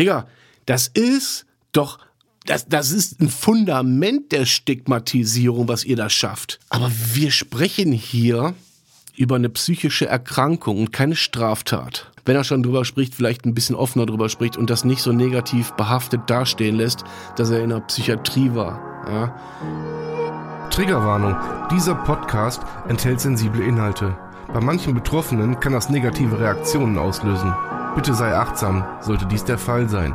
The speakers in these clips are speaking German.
Digga, das ist doch, das, das ist ein Fundament der Stigmatisierung, was ihr da schafft. Aber wir sprechen hier über eine psychische Erkrankung und keine Straftat. Wenn er schon drüber spricht, vielleicht ein bisschen offener drüber spricht und das nicht so negativ behaftet dastehen lässt, dass er in der Psychiatrie war. Ja. Triggerwarnung. Dieser Podcast enthält sensible Inhalte. Bei manchen Betroffenen kann das negative Reaktionen auslösen. Bitte sei achtsam, sollte dies der Fall sein.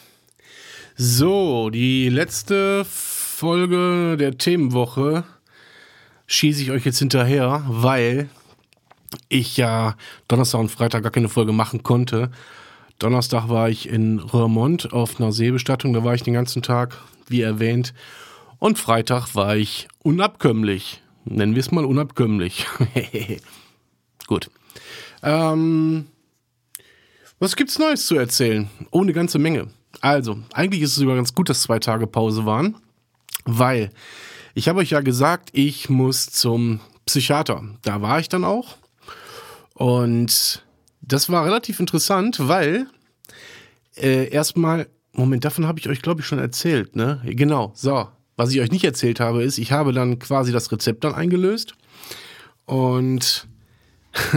So, die letzte Folge der Themenwoche schieße ich euch jetzt hinterher, weil ich ja Donnerstag und Freitag gar keine Folge machen konnte. Donnerstag war ich in Röhrmond auf einer Seebestattung, da war ich den ganzen Tag, wie erwähnt. Und Freitag war ich unabkömmlich. Nennen wir es mal unabkömmlich. Gut. Ähm, was gibt's Neues zu erzählen? Oh, eine ganze Menge. Also, eigentlich ist es sogar ganz gut, dass zwei Tage Pause waren, weil ich habe euch ja gesagt, ich muss zum Psychiater. Da war ich dann auch. Und das war relativ interessant, weil äh, erstmal, Moment, davon habe ich euch, glaube ich, schon erzählt, ne? Genau, so. Was ich euch nicht erzählt habe, ist, ich habe dann quasi das Rezept dann eingelöst und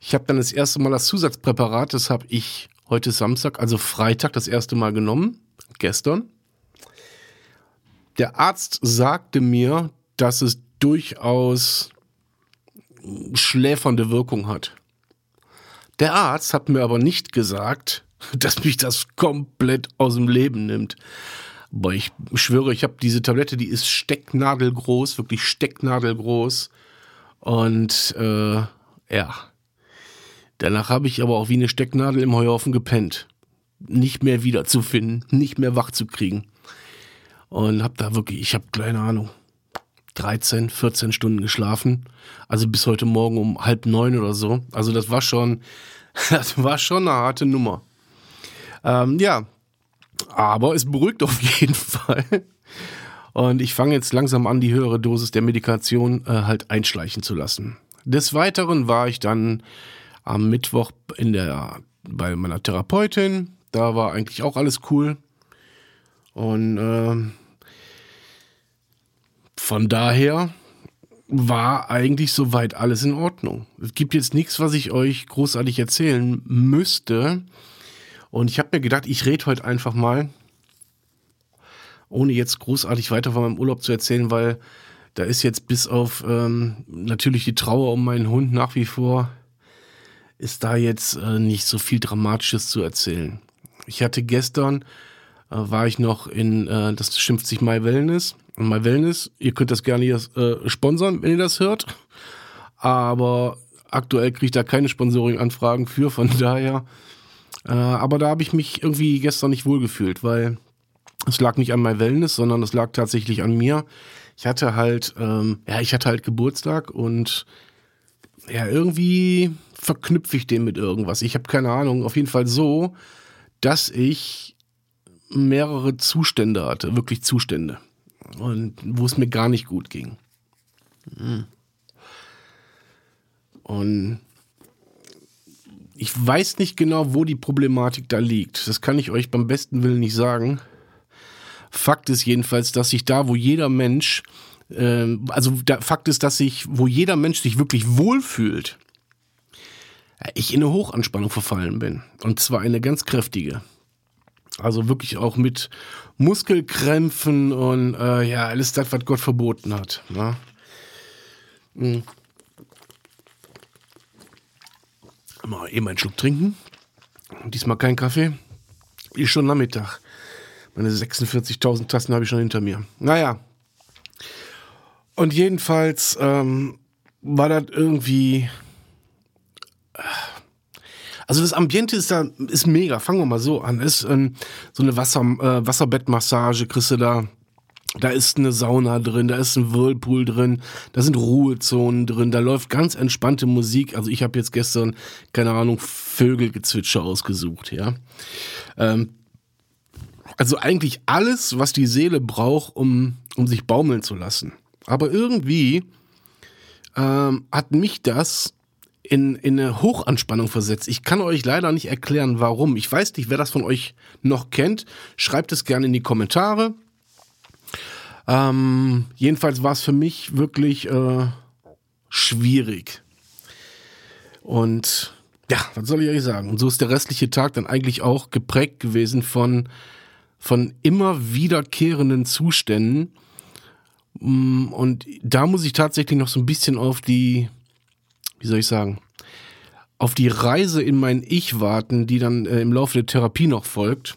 ich habe dann das erste Mal das Zusatzpräparat, das habe ich heute Samstag, also Freitag, das erste Mal genommen, gestern. Der Arzt sagte mir, dass es durchaus schläfernde Wirkung hat. Der Arzt hat mir aber nicht gesagt, dass mich das komplett aus dem Leben nimmt. Aber ich schwöre, ich habe diese Tablette, die ist stecknadelgroß, wirklich stecknadelgroß. Und äh, ja, Danach habe ich aber auch wie eine Stecknadel im Heuhaufen gepennt. Nicht mehr wiederzufinden, nicht mehr wach zu kriegen. Und habe da wirklich, ich habe keine Ahnung, 13, 14 Stunden geschlafen. Also bis heute Morgen um halb neun oder so. Also das war schon, das war schon eine harte Nummer. Ähm, ja, aber es beruhigt auf jeden Fall. Und ich fange jetzt langsam an, die höhere Dosis der Medikation äh, halt einschleichen zu lassen. Des Weiteren war ich dann am Mittwoch in der, bei meiner Therapeutin. Da war eigentlich auch alles cool. Und äh, von daher war eigentlich soweit alles in Ordnung. Es gibt jetzt nichts, was ich euch großartig erzählen müsste. Und ich habe mir gedacht, ich rede heute einfach mal, ohne jetzt großartig weiter von meinem Urlaub zu erzählen, weil da ist jetzt bis auf ähm, natürlich die Trauer um meinen Hund nach wie vor ist da jetzt äh, nicht so viel Dramatisches zu erzählen. Ich hatte gestern, äh, war ich noch in, äh, das schimpft sich My Wellness. My Wellness, ihr könnt das gerne hier, äh, sponsern, wenn ihr das hört. Aber aktuell kriege ich da keine Sponsoring-Anfragen für, von daher. Äh, aber da habe ich mich irgendwie gestern nicht wohlgefühlt, weil es lag nicht an My Wellness, sondern es lag tatsächlich an mir. Ich hatte halt, ähm, ja, ich hatte halt Geburtstag und ja, irgendwie verknüpfe ich den mit irgendwas. Ich habe keine Ahnung. Auf jeden Fall so, dass ich mehrere Zustände hatte, wirklich Zustände. Und wo es mir gar nicht gut ging. Hm. Und ich weiß nicht genau, wo die Problematik da liegt. Das kann ich euch beim besten Willen nicht sagen. Fakt ist jedenfalls, dass ich da, wo jeder Mensch, äh, also Fakt ist, dass ich, wo jeder Mensch sich wirklich wohlfühlt, ich in eine Hochanspannung verfallen bin. Und zwar eine ganz kräftige. Also wirklich auch mit Muskelkrämpfen und äh, ja, alles das, was Gott verboten hat. Ne? Mhm. Mal eben einen Schluck trinken. Diesmal kein Kaffee. Ist schon Nachmittag. Meine 46.000 Tassen habe ich schon hinter mir. Naja. Und jedenfalls ähm, war das irgendwie. Also das Ambiente ist da ist mega. Fangen wir mal so an. Ist ähm, so eine Wasser, äh, Wasserbettmassage, kriegst du da. Da ist eine Sauna drin, da ist ein Whirlpool drin, da sind Ruhezonen drin, da läuft ganz entspannte Musik. Also ich habe jetzt gestern, keine Ahnung, Vögelgezwitscher ausgesucht, ja. Ähm, also eigentlich alles, was die Seele braucht, um, um sich baumeln zu lassen. Aber irgendwie ähm, hat mich das in, in eine Hochanspannung versetzt. Ich kann euch leider nicht erklären, warum. Ich weiß nicht, wer das von euch noch kennt. Schreibt es gerne in die Kommentare. Ähm, jedenfalls war es für mich wirklich äh, schwierig. Und ja, was soll ich euch sagen? Und so ist der restliche Tag dann eigentlich auch geprägt gewesen von, von immer wiederkehrenden Zuständen. Mm, und da muss ich tatsächlich noch so ein bisschen auf die, wie soll ich sagen, auf die Reise in mein Ich warten, die dann äh, im Laufe der Therapie noch folgt,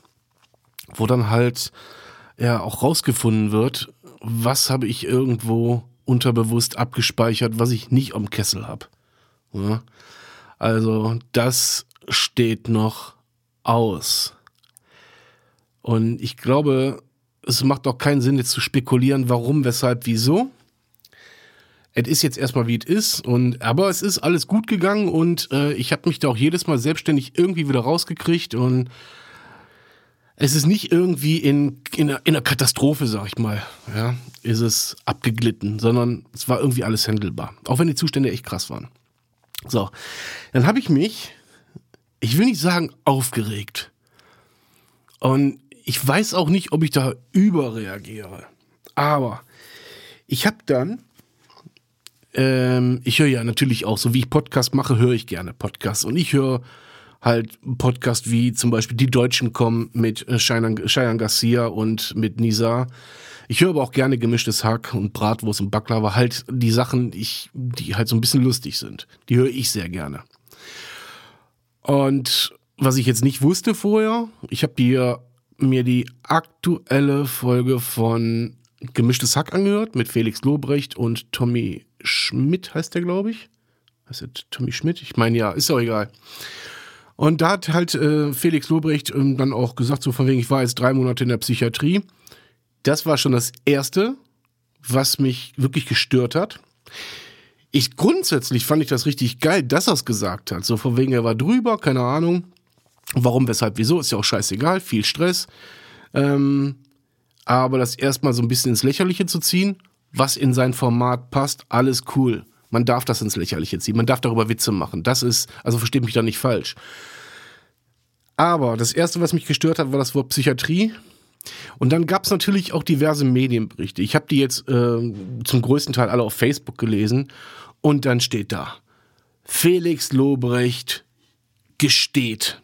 wo dann halt ja auch rausgefunden wird, was habe ich irgendwo unterbewusst abgespeichert, was ich nicht am Kessel habe. Ja? Also das steht noch aus. Und ich glaube, es macht auch keinen Sinn, jetzt zu spekulieren, warum, weshalb, wieso. Es ist jetzt erstmal wie es ist, und aber es ist alles gut gegangen und äh, ich habe mich da auch jedes Mal selbstständig irgendwie wieder rausgekriegt und es ist nicht irgendwie in, in, einer, in einer Katastrophe, sag ich mal, ja, ist es abgeglitten, sondern es war irgendwie alles handelbar. Auch wenn die Zustände echt krass waren. So, dann habe ich mich, ich will nicht sagen aufgeregt. Und ich weiß auch nicht, ob ich da überreagiere. Aber ich habe dann, ähm, ich höre ja natürlich auch, so wie ich Podcast mache, höre ich gerne Podcasts. Und ich höre halt Podcast wie zum Beispiel Die Deutschen kommen mit Cheyenne Garcia und mit Nisa. Ich höre aber auch gerne gemischtes Hack und Bratwurst und Baklava. Halt die Sachen, ich, die halt so ein bisschen lustig sind. Die höre ich sehr gerne. Und was ich jetzt nicht wusste vorher, ich habe mir die aktuelle Folge von Gemischtes Hack angehört mit Felix Lobrecht und Tommy Schmidt heißt der, glaube ich. Heißt der Tommy Schmidt? Ich meine ja, ist auch egal. Und da hat halt äh, Felix Lobrecht ähm, dann auch gesagt, so von wegen, ich war jetzt drei Monate in der Psychiatrie. Das war schon das Erste, was mich wirklich gestört hat. Ich grundsätzlich fand ich das richtig geil, dass er es gesagt hat. So von wegen, er war drüber, keine Ahnung. Warum, weshalb, wieso, ist ja auch scheißegal, viel Stress. Ähm, aber das erstmal so ein bisschen ins Lächerliche zu ziehen, was in sein Format passt, alles cool. Man darf das ins Lächerliche ziehen, man darf darüber Witze machen. Das ist, also versteht mich da nicht falsch. Aber das erste, was mich gestört hat, war das Wort Psychiatrie. Und dann gab es natürlich auch diverse Medienberichte. Ich habe die jetzt äh, zum größten Teil alle auf Facebook gelesen. Und dann steht da, Felix Lobrecht gesteht.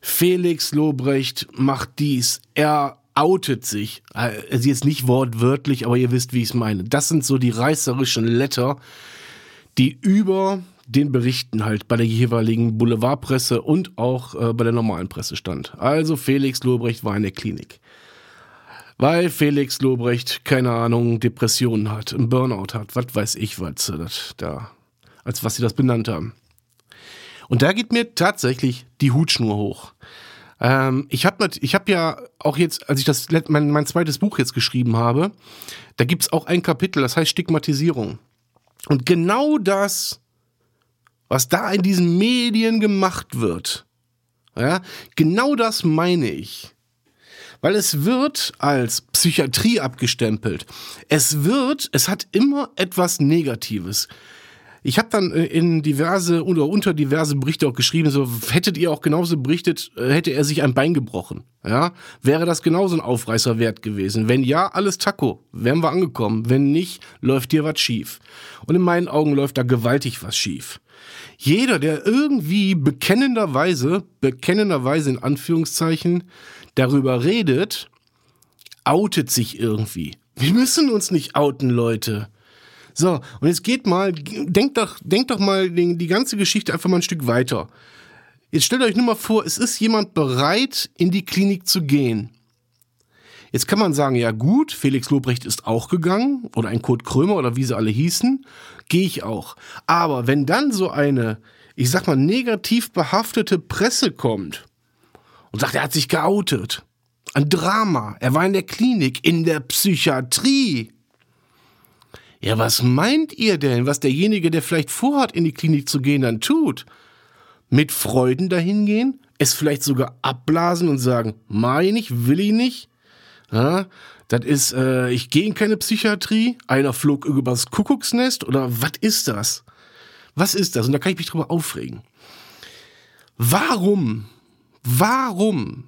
Felix Lobrecht macht dies. Er outet sich. Also jetzt nicht wortwörtlich, aber ihr wisst, wie ich es meine. Das sind so die reißerischen Letter, die über den Berichten halt bei der jeweiligen Boulevardpresse und auch äh, bei der normalen Presse stand. Also Felix Lobrecht war in der Klinik. Weil Felix Lobrecht, keine Ahnung, Depressionen hat, einen Burnout hat, was weiß ich, was da, als was sie das benannt haben. Und da geht mir tatsächlich die Hutschnur hoch. Ähm, ich habe ich hab ja auch jetzt, als ich das mein, mein zweites Buch jetzt geschrieben habe, da gibt es auch ein Kapitel, das heißt Stigmatisierung. Und genau das, was da in diesen Medien gemacht wird, ja, genau das meine ich. Weil es wird als Psychiatrie abgestempelt. Es wird, es hat immer etwas Negatives. Ich habe dann äh, in diverse oder unter diverse Berichte auch geschrieben, so hättet ihr auch genauso berichtet, äh, hätte er sich ein Bein gebrochen. Ja, wäre das genauso ein Aufreißer wert gewesen. Wenn ja, alles Taco, wären wir angekommen. Wenn nicht, läuft dir was schief. Und in meinen Augen läuft da gewaltig was schief. Jeder, der irgendwie bekennenderweise, bekennenderweise in Anführungszeichen, darüber redet, outet sich irgendwie. Wir müssen uns nicht outen, Leute. So, und jetzt geht mal, denkt doch, denkt doch mal die, die ganze Geschichte einfach mal ein Stück weiter. Jetzt stellt euch nur mal vor, es ist jemand bereit, in die Klinik zu gehen. Jetzt kann man sagen, ja gut, Felix Lobrecht ist auch gegangen oder ein Kurt Krömer oder wie sie alle hießen, gehe ich auch. Aber wenn dann so eine, ich sag mal, negativ behaftete Presse kommt und sagt, er hat sich geoutet, ein Drama, er war in der Klinik, in der Psychiatrie, ja, was meint ihr denn, was derjenige, der vielleicht vorhat, in die Klinik zu gehen, dann tut? Mit Freuden dahin gehen? Es vielleicht sogar abblasen und sagen, mein ich, will ich nicht? Ja, das ist, äh, ich gehe in keine Psychiatrie, einer flog übers Kuckucksnest oder was ist das? Was ist das? Und da kann ich mich drüber aufregen. Warum, warum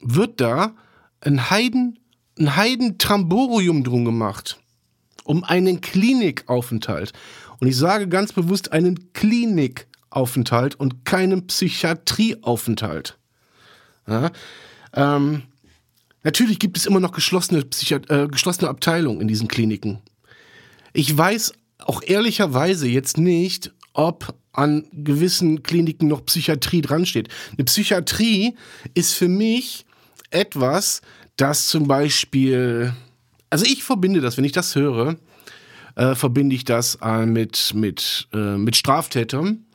wird da ein Heiden, ein Heiden-Tramborium drum gemacht? Um einen Klinikaufenthalt. Und ich sage ganz bewusst einen Klinikaufenthalt und keinen Psychiatrieaufenthalt. Ja, ähm, natürlich gibt es immer noch geschlossene, äh, geschlossene Abteilungen in diesen Kliniken. Ich weiß auch ehrlicherweise jetzt nicht, ob an gewissen Kliniken noch Psychiatrie dran steht. Eine Psychiatrie ist für mich etwas, das zum Beispiel also ich verbinde das, wenn ich das höre, äh, verbinde ich das äh, mit, mit, äh, mit Straftätern,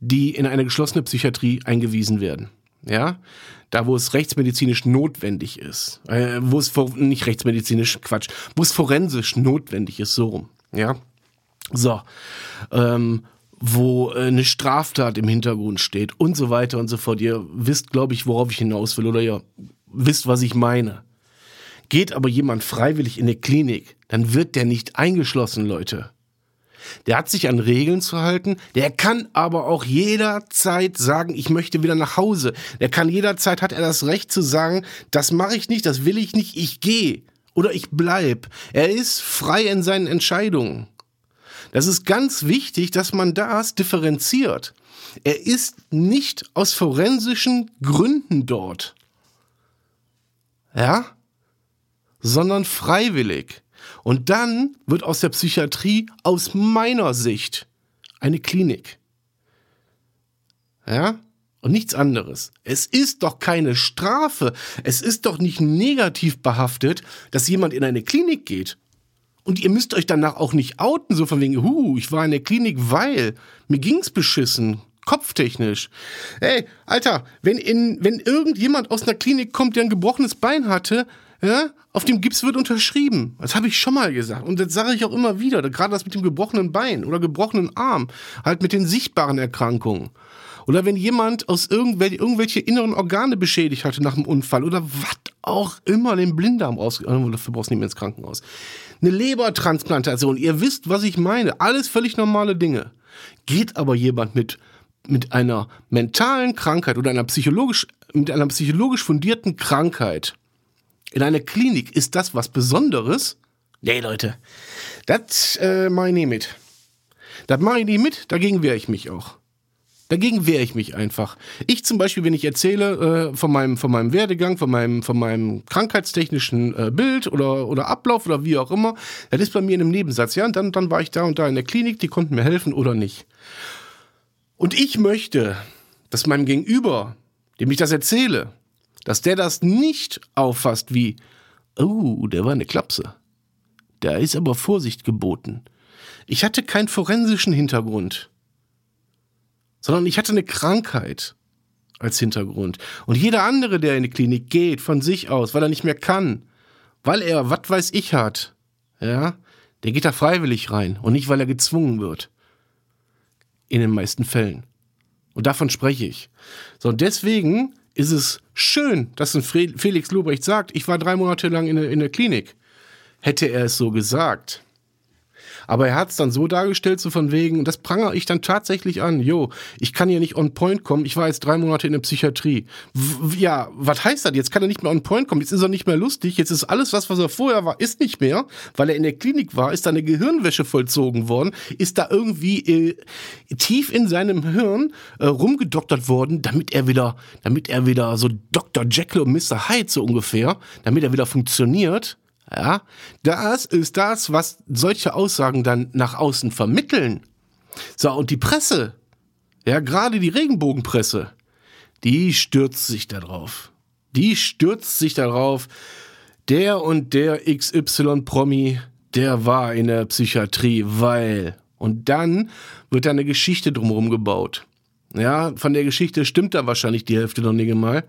die in eine geschlossene Psychiatrie eingewiesen werden. Ja, da wo es rechtsmedizinisch notwendig ist, äh, wo es nicht rechtsmedizinisch Quatsch, wo es forensisch notwendig ist, so rum. Ja, so, ähm, wo äh, eine Straftat im Hintergrund steht und so weiter und so fort. Ihr wisst, glaube ich, worauf ich hinaus will oder ihr wisst, was ich meine. Geht aber jemand freiwillig in eine Klinik, dann wird der nicht eingeschlossen, Leute. Der hat sich an Regeln zu halten. Der kann aber auch jederzeit sagen, ich möchte wieder nach Hause. Der kann jederzeit, hat er das Recht zu sagen, das mache ich nicht, das will ich nicht, ich gehe oder ich bleib. Er ist frei in seinen Entscheidungen. Das ist ganz wichtig, dass man das differenziert. Er ist nicht aus forensischen Gründen dort. Ja? Sondern freiwillig. Und dann wird aus der Psychiatrie aus meiner Sicht eine Klinik. Ja? Und nichts anderes. Es ist doch keine Strafe. Es ist doch nicht negativ behaftet, dass jemand in eine Klinik geht. Und ihr müsst euch danach auch nicht outen, so von wegen, hu, ich war in der Klinik, weil mir ging's beschissen, kopftechnisch. Ey, Alter, wenn in, wenn irgendjemand aus einer Klinik kommt, der ein gebrochenes Bein hatte, ja, auf dem Gips wird unterschrieben. Das habe ich schon mal gesagt. Und das sage ich auch immer wieder. Gerade das mit dem gebrochenen Bein oder gebrochenen Arm. Halt mit den sichtbaren Erkrankungen. Oder wenn jemand aus irgendwelche, irgendwelche inneren Organe beschädigt hatte nach dem Unfall oder was auch immer, den Blinddarm raus, äh, dafür brauchst du nicht mehr ins Krankenhaus. Eine Lebertransplantation, ihr wisst, was ich meine. Alles völlig normale Dinge. Geht aber jemand mit, mit einer mentalen Krankheit oder einer psychologisch, mit einer psychologisch fundierten Krankheit in einer Klinik ist das was Besonderes? Nee, Leute, das äh, mache ich nie mit. Das mache ich nie mit, dagegen wehre ich mich auch. Dagegen wehre ich mich einfach. Ich zum Beispiel, wenn ich erzähle äh, von, meinem, von meinem Werdegang, von meinem, von meinem krankheitstechnischen äh, Bild oder, oder Ablauf oder wie auch immer, das ist bei mir in einem Nebensatz. Ja, und dann, dann war ich da und da in der Klinik, die konnten mir helfen oder nicht. Und ich möchte, dass meinem Gegenüber, dem ich das erzähle, dass der das nicht auffasst wie, oh, der war eine Klapse. Da ist aber Vorsicht geboten. Ich hatte keinen forensischen Hintergrund, sondern ich hatte eine Krankheit als Hintergrund. Und jeder andere, der in die Klinik geht, von sich aus, weil er nicht mehr kann, weil er, was weiß ich, hat, ja, der geht da freiwillig rein und nicht, weil er gezwungen wird. In den meisten Fällen. Und davon spreche ich. So, und deswegen ist es schön, dass ein Felix Lobrecht sagt, ich war drei Monate lang in der, in der Klinik. Hätte er es so gesagt, Aber er hat es dann so dargestellt, so von wegen, das prangere ich dann tatsächlich an. Jo, ich kann hier nicht on point kommen. Ich war jetzt drei Monate in der Psychiatrie. W ja, was heißt das? Jetzt kann er nicht mehr on point kommen. Jetzt ist er nicht mehr lustig. Jetzt ist alles, was, was er vorher war, ist nicht mehr, weil er in der Klinik war, ist da eine Gehirnwäsche vollzogen worden, ist da irgendwie äh, tief in seinem Hirn äh, rumgedoktert worden, damit er wieder, damit er wieder so Dr. Jekyll und Mr. Hyde so ungefähr, damit er wieder funktioniert. Ja, das ist das, was solche Aussagen dann nach außen vermitteln. So, und die Presse, ja, gerade die Regenbogenpresse, die stürzt sich darauf. Die stürzt sich darauf. Der und der XY-Promi, der war in der Psychiatrie, weil. Und dann wird da eine Geschichte drumherum gebaut. Ja, von der Geschichte stimmt da wahrscheinlich die Hälfte noch nicht mal.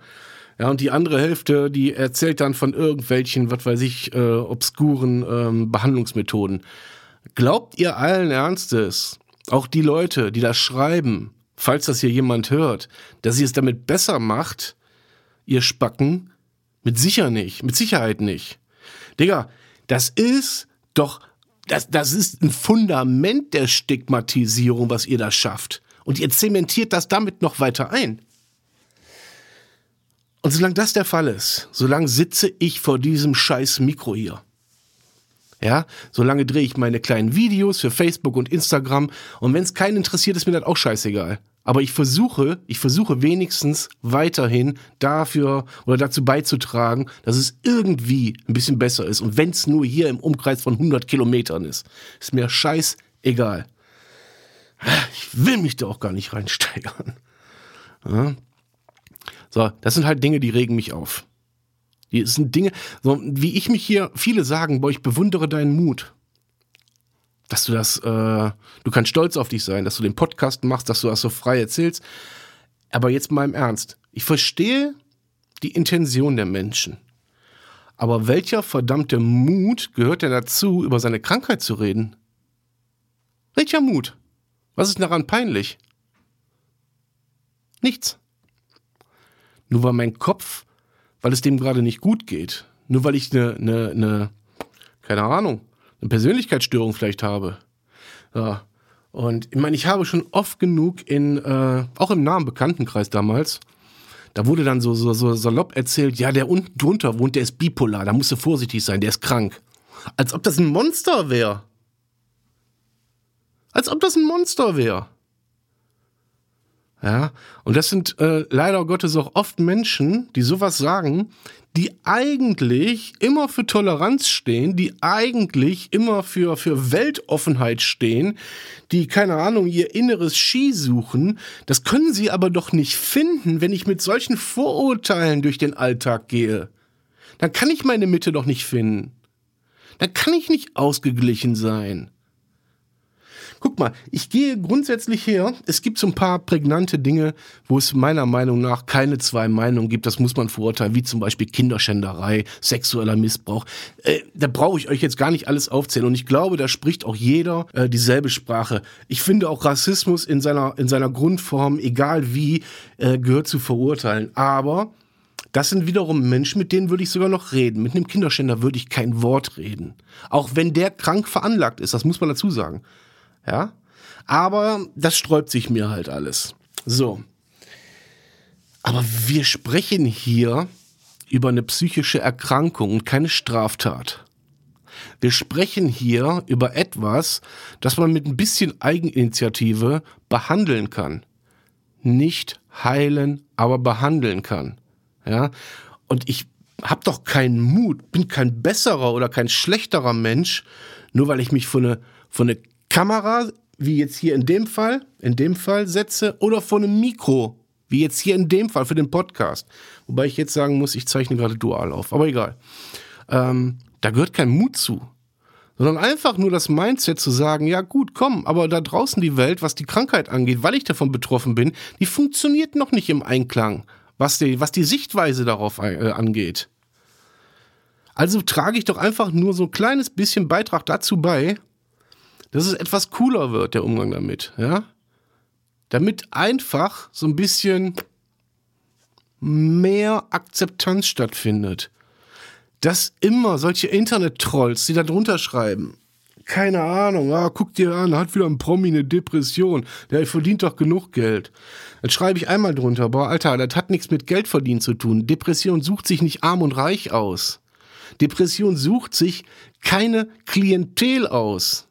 Ja, und die andere Hälfte, die erzählt dann von irgendwelchen, was weiß ich, äh, obskuren ähm, Behandlungsmethoden. Glaubt ihr allen Ernstes, auch die Leute, die das schreiben, falls das hier jemand hört, dass sie es damit besser macht, ihr Spacken? Mit sicher nicht, mit Sicherheit nicht. Digga, das ist doch, das, das ist ein Fundament der Stigmatisierung, was ihr da schafft. Und ihr zementiert das damit noch weiter ein. Und solange das der Fall ist, solange sitze ich vor diesem scheiß Mikro hier. Ja, solange drehe ich meine kleinen Videos für Facebook und Instagram. Und wenn es keinen interessiert, ist mir das auch scheißegal. Aber ich versuche, ich versuche wenigstens weiterhin dafür oder dazu beizutragen, dass es irgendwie ein bisschen besser ist. Und wenn es nur hier im Umkreis von 100 Kilometern ist, ist mir scheißegal. Ich will mich da auch gar nicht reinsteigern. Ja. So, das sind halt Dinge, die regen mich auf. Die sind Dinge, so wie ich mich hier, viele sagen, boah, ich bewundere deinen Mut. Dass du das, äh, du kannst stolz auf dich sein, dass du den Podcast machst, dass du das so frei erzählst. Aber jetzt mal im Ernst. Ich verstehe die Intention der Menschen. Aber welcher verdammte Mut gehört denn dazu, über seine Krankheit zu reden? Welcher Mut? Was ist daran peinlich? Nichts. Nur weil mein Kopf, weil es dem gerade nicht gut geht. Nur weil ich eine, eine, eine keine Ahnung, eine Persönlichkeitsstörung vielleicht habe. Ja. Und ich meine, ich habe schon oft genug in, äh, auch im nahen Bekanntenkreis damals, da wurde dann so, so, so salopp erzählt, ja, der unten drunter wohnt, der ist bipolar, da musst du vorsichtig sein, der ist krank. Als ob das ein Monster wäre. Als ob das ein Monster wäre. Ja, und das sind äh, leider Gottes auch oft Menschen, die sowas sagen, die eigentlich immer für Toleranz stehen, die eigentlich immer für, für Weltoffenheit stehen, die, keine Ahnung, ihr inneres Ski suchen. Das können sie aber doch nicht finden, wenn ich mit solchen Vorurteilen durch den Alltag gehe. Dann kann ich meine Mitte doch nicht finden. Dann kann ich nicht ausgeglichen sein. Guck mal, ich gehe grundsätzlich her. Es gibt so ein paar prägnante Dinge, wo es meiner Meinung nach keine zwei Meinungen gibt. Das muss man verurteilen, wie zum Beispiel Kinderschänderei, sexueller Missbrauch. Äh, da brauche ich euch jetzt gar nicht alles aufzählen. Und ich glaube, da spricht auch jeder äh, dieselbe Sprache. Ich finde auch Rassismus in seiner, in seiner Grundform, egal wie, äh, gehört zu verurteilen. Aber das sind wiederum Menschen, mit denen würde ich sogar noch reden. Mit einem Kinderschänder würde ich kein Wort reden. Auch wenn der krank veranlagt ist, das muss man dazu sagen. Ja. Aber das sträubt sich mir halt alles. So. Aber wir sprechen hier über eine psychische Erkrankung und keine Straftat. Wir sprechen hier über etwas, das man mit ein bisschen Eigeninitiative behandeln kann. Nicht heilen, aber behandeln kann. Ja? Und ich habe doch keinen Mut, bin kein besserer oder kein schlechterer Mensch, nur weil ich mich vor eine, vor eine Kamera, wie jetzt hier in dem Fall, in dem Fall setze, oder vor einem Mikro, wie jetzt hier in dem Fall für den Podcast. Wobei ich jetzt sagen muss, ich zeichne gerade dual auf, aber egal. Ähm, da gehört kein Mut zu. Sondern einfach nur das Mindset zu sagen, ja gut, komm, aber da draußen die Welt, was die Krankheit angeht, weil ich davon betroffen bin, die funktioniert noch nicht im Einklang, was die, was die Sichtweise darauf äh, angeht. Also trage ich doch einfach nur so ein kleines bisschen Beitrag dazu bei, dass es etwas cooler wird, der Umgang damit, ja? Damit einfach so ein bisschen mehr Akzeptanz stattfindet. Dass immer solche Internet-Trolls, die da drunter schreiben, keine Ahnung, ah, guck dir an, hat wieder ein Promi eine Depression, der verdient doch genug Geld. Dann schreibe ich einmal drunter, boah, Alter, das hat nichts mit Geld verdienen zu tun. Depression sucht sich nicht arm und reich aus. Depression sucht sich keine Klientel aus.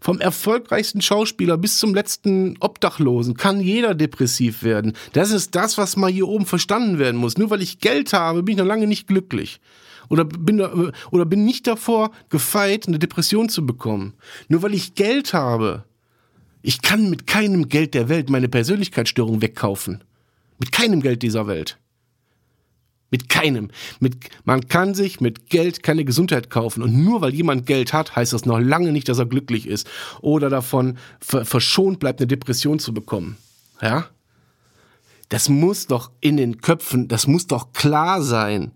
Vom erfolgreichsten Schauspieler bis zum letzten Obdachlosen kann jeder depressiv werden. Das ist das, was mal hier oben verstanden werden muss. Nur weil ich Geld habe, bin ich noch lange nicht glücklich. Oder bin, oder bin nicht davor gefeit, eine Depression zu bekommen. Nur weil ich Geld habe. Ich kann mit keinem Geld der Welt meine Persönlichkeitsstörung wegkaufen. Mit keinem Geld dieser Welt. Mit keinem. Mit, man kann sich mit Geld keine Gesundheit kaufen. Und nur weil jemand Geld hat, heißt das noch lange nicht, dass er glücklich ist. Oder davon verschont bleibt, eine Depression zu bekommen. Ja? Das muss doch in den Köpfen, das muss doch klar sein.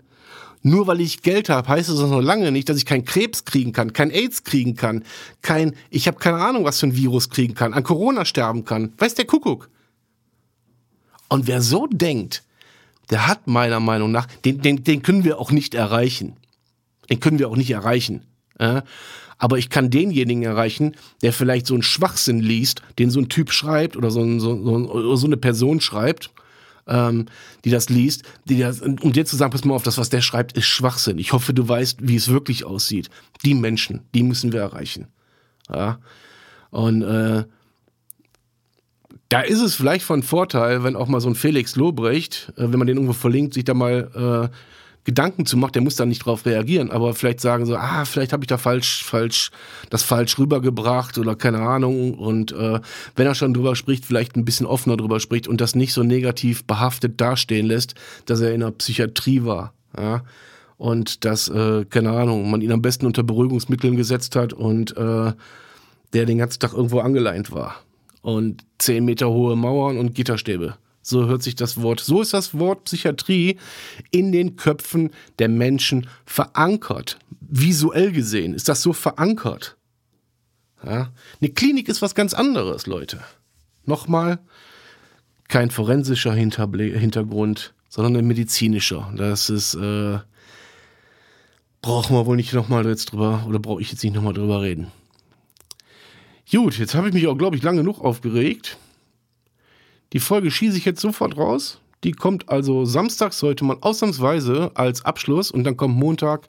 Nur weil ich Geld habe, heißt das noch lange nicht, dass ich keinen Krebs kriegen kann, kein AIDS kriegen kann, kein, ich habe keine Ahnung, was für ein Virus kriegen kann, an Corona sterben kann. Weiß der Kuckuck. Und wer so denkt, der hat meiner Meinung nach, den, den, den können wir auch nicht erreichen. Den können wir auch nicht erreichen. Äh? Aber ich kann denjenigen erreichen, der vielleicht so einen Schwachsinn liest, den so ein Typ schreibt oder so, ein, so, so, so eine Person schreibt, ähm, die das liest, die das, um dir zu sagen, pass mal auf, das, was der schreibt, ist Schwachsinn. Ich hoffe, du weißt, wie es wirklich aussieht. Die Menschen, die müssen wir erreichen. Ja. Und äh, da ist es vielleicht von Vorteil, wenn auch mal so ein Felix Lobrecht, äh, wenn man den irgendwo verlinkt, sich da mal äh, Gedanken zu macht, der muss da nicht drauf reagieren, aber vielleicht sagen so, ah, vielleicht habe ich da falsch, falsch, das falsch rübergebracht oder keine Ahnung. Und äh, wenn er schon drüber spricht, vielleicht ein bisschen offener drüber spricht und das nicht so negativ behaftet dastehen lässt, dass er in der Psychiatrie war. Ja? Und dass, äh, keine Ahnung, man ihn am besten unter Beruhigungsmitteln gesetzt hat und äh, der den ganzen Tag irgendwo angeleint war. Und zehn Meter hohe Mauern und Gitterstäbe. So hört sich das Wort. So ist das Wort Psychiatrie in den Köpfen der Menschen verankert. Visuell gesehen ist das so verankert. Ja? Eine Klinik ist was ganz anderes, Leute. Nochmal, kein forensischer Hintergrund, sondern ein medizinischer. Das ist, äh, brauchen wir wohl nicht nochmal jetzt drüber, oder brauche ich jetzt nicht nochmal drüber reden. Gut, jetzt habe ich mich auch, glaube ich, lange genug aufgeregt. Die Folge schieße ich jetzt sofort raus. Die kommt also samstags heute mal ausnahmsweise als Abschluss und dann kommt Montag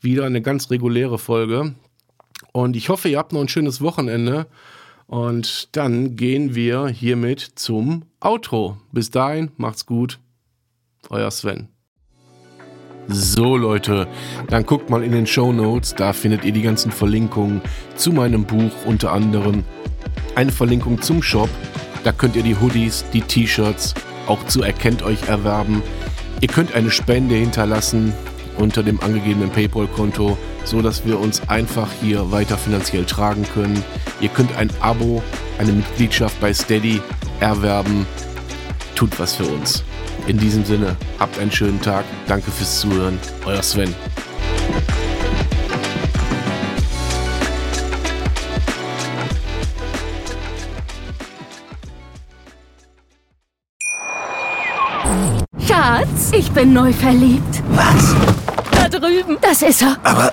wieder eine ganz reguläre Folge. Und ich hoffe, ihr habt noch ein schönes Wochenende. Und dann gehen wir hiermit zum Outro. Bis dahin, macht's gut. Euer Sven. So Leute, dann guckt mal in den Show Notes, da findet ihr die ganzen Verlinkungen zu meinem Buch unter anderem. Eine Verlinkung zum Shop da könnt ihr die Hoodies, die T-Shirts auch zu Erkennt euch erwerben. Ihr könnt eine Spende hinterlassen unter dem angegebenen PayPal-Konto, so dass wir uns einfach hier weiter finanziell tragen können. Ihr könnt ein Abo, eine Mitgliedschaft bei Steady erwerben. Tut was für uns. In diesem Sinne, habt einen schönen Tag. Danke fürs Zuhören. Euer Sven. Schatz, ich bin neu verliebt. Was? Da drüben. Das ist er. Aber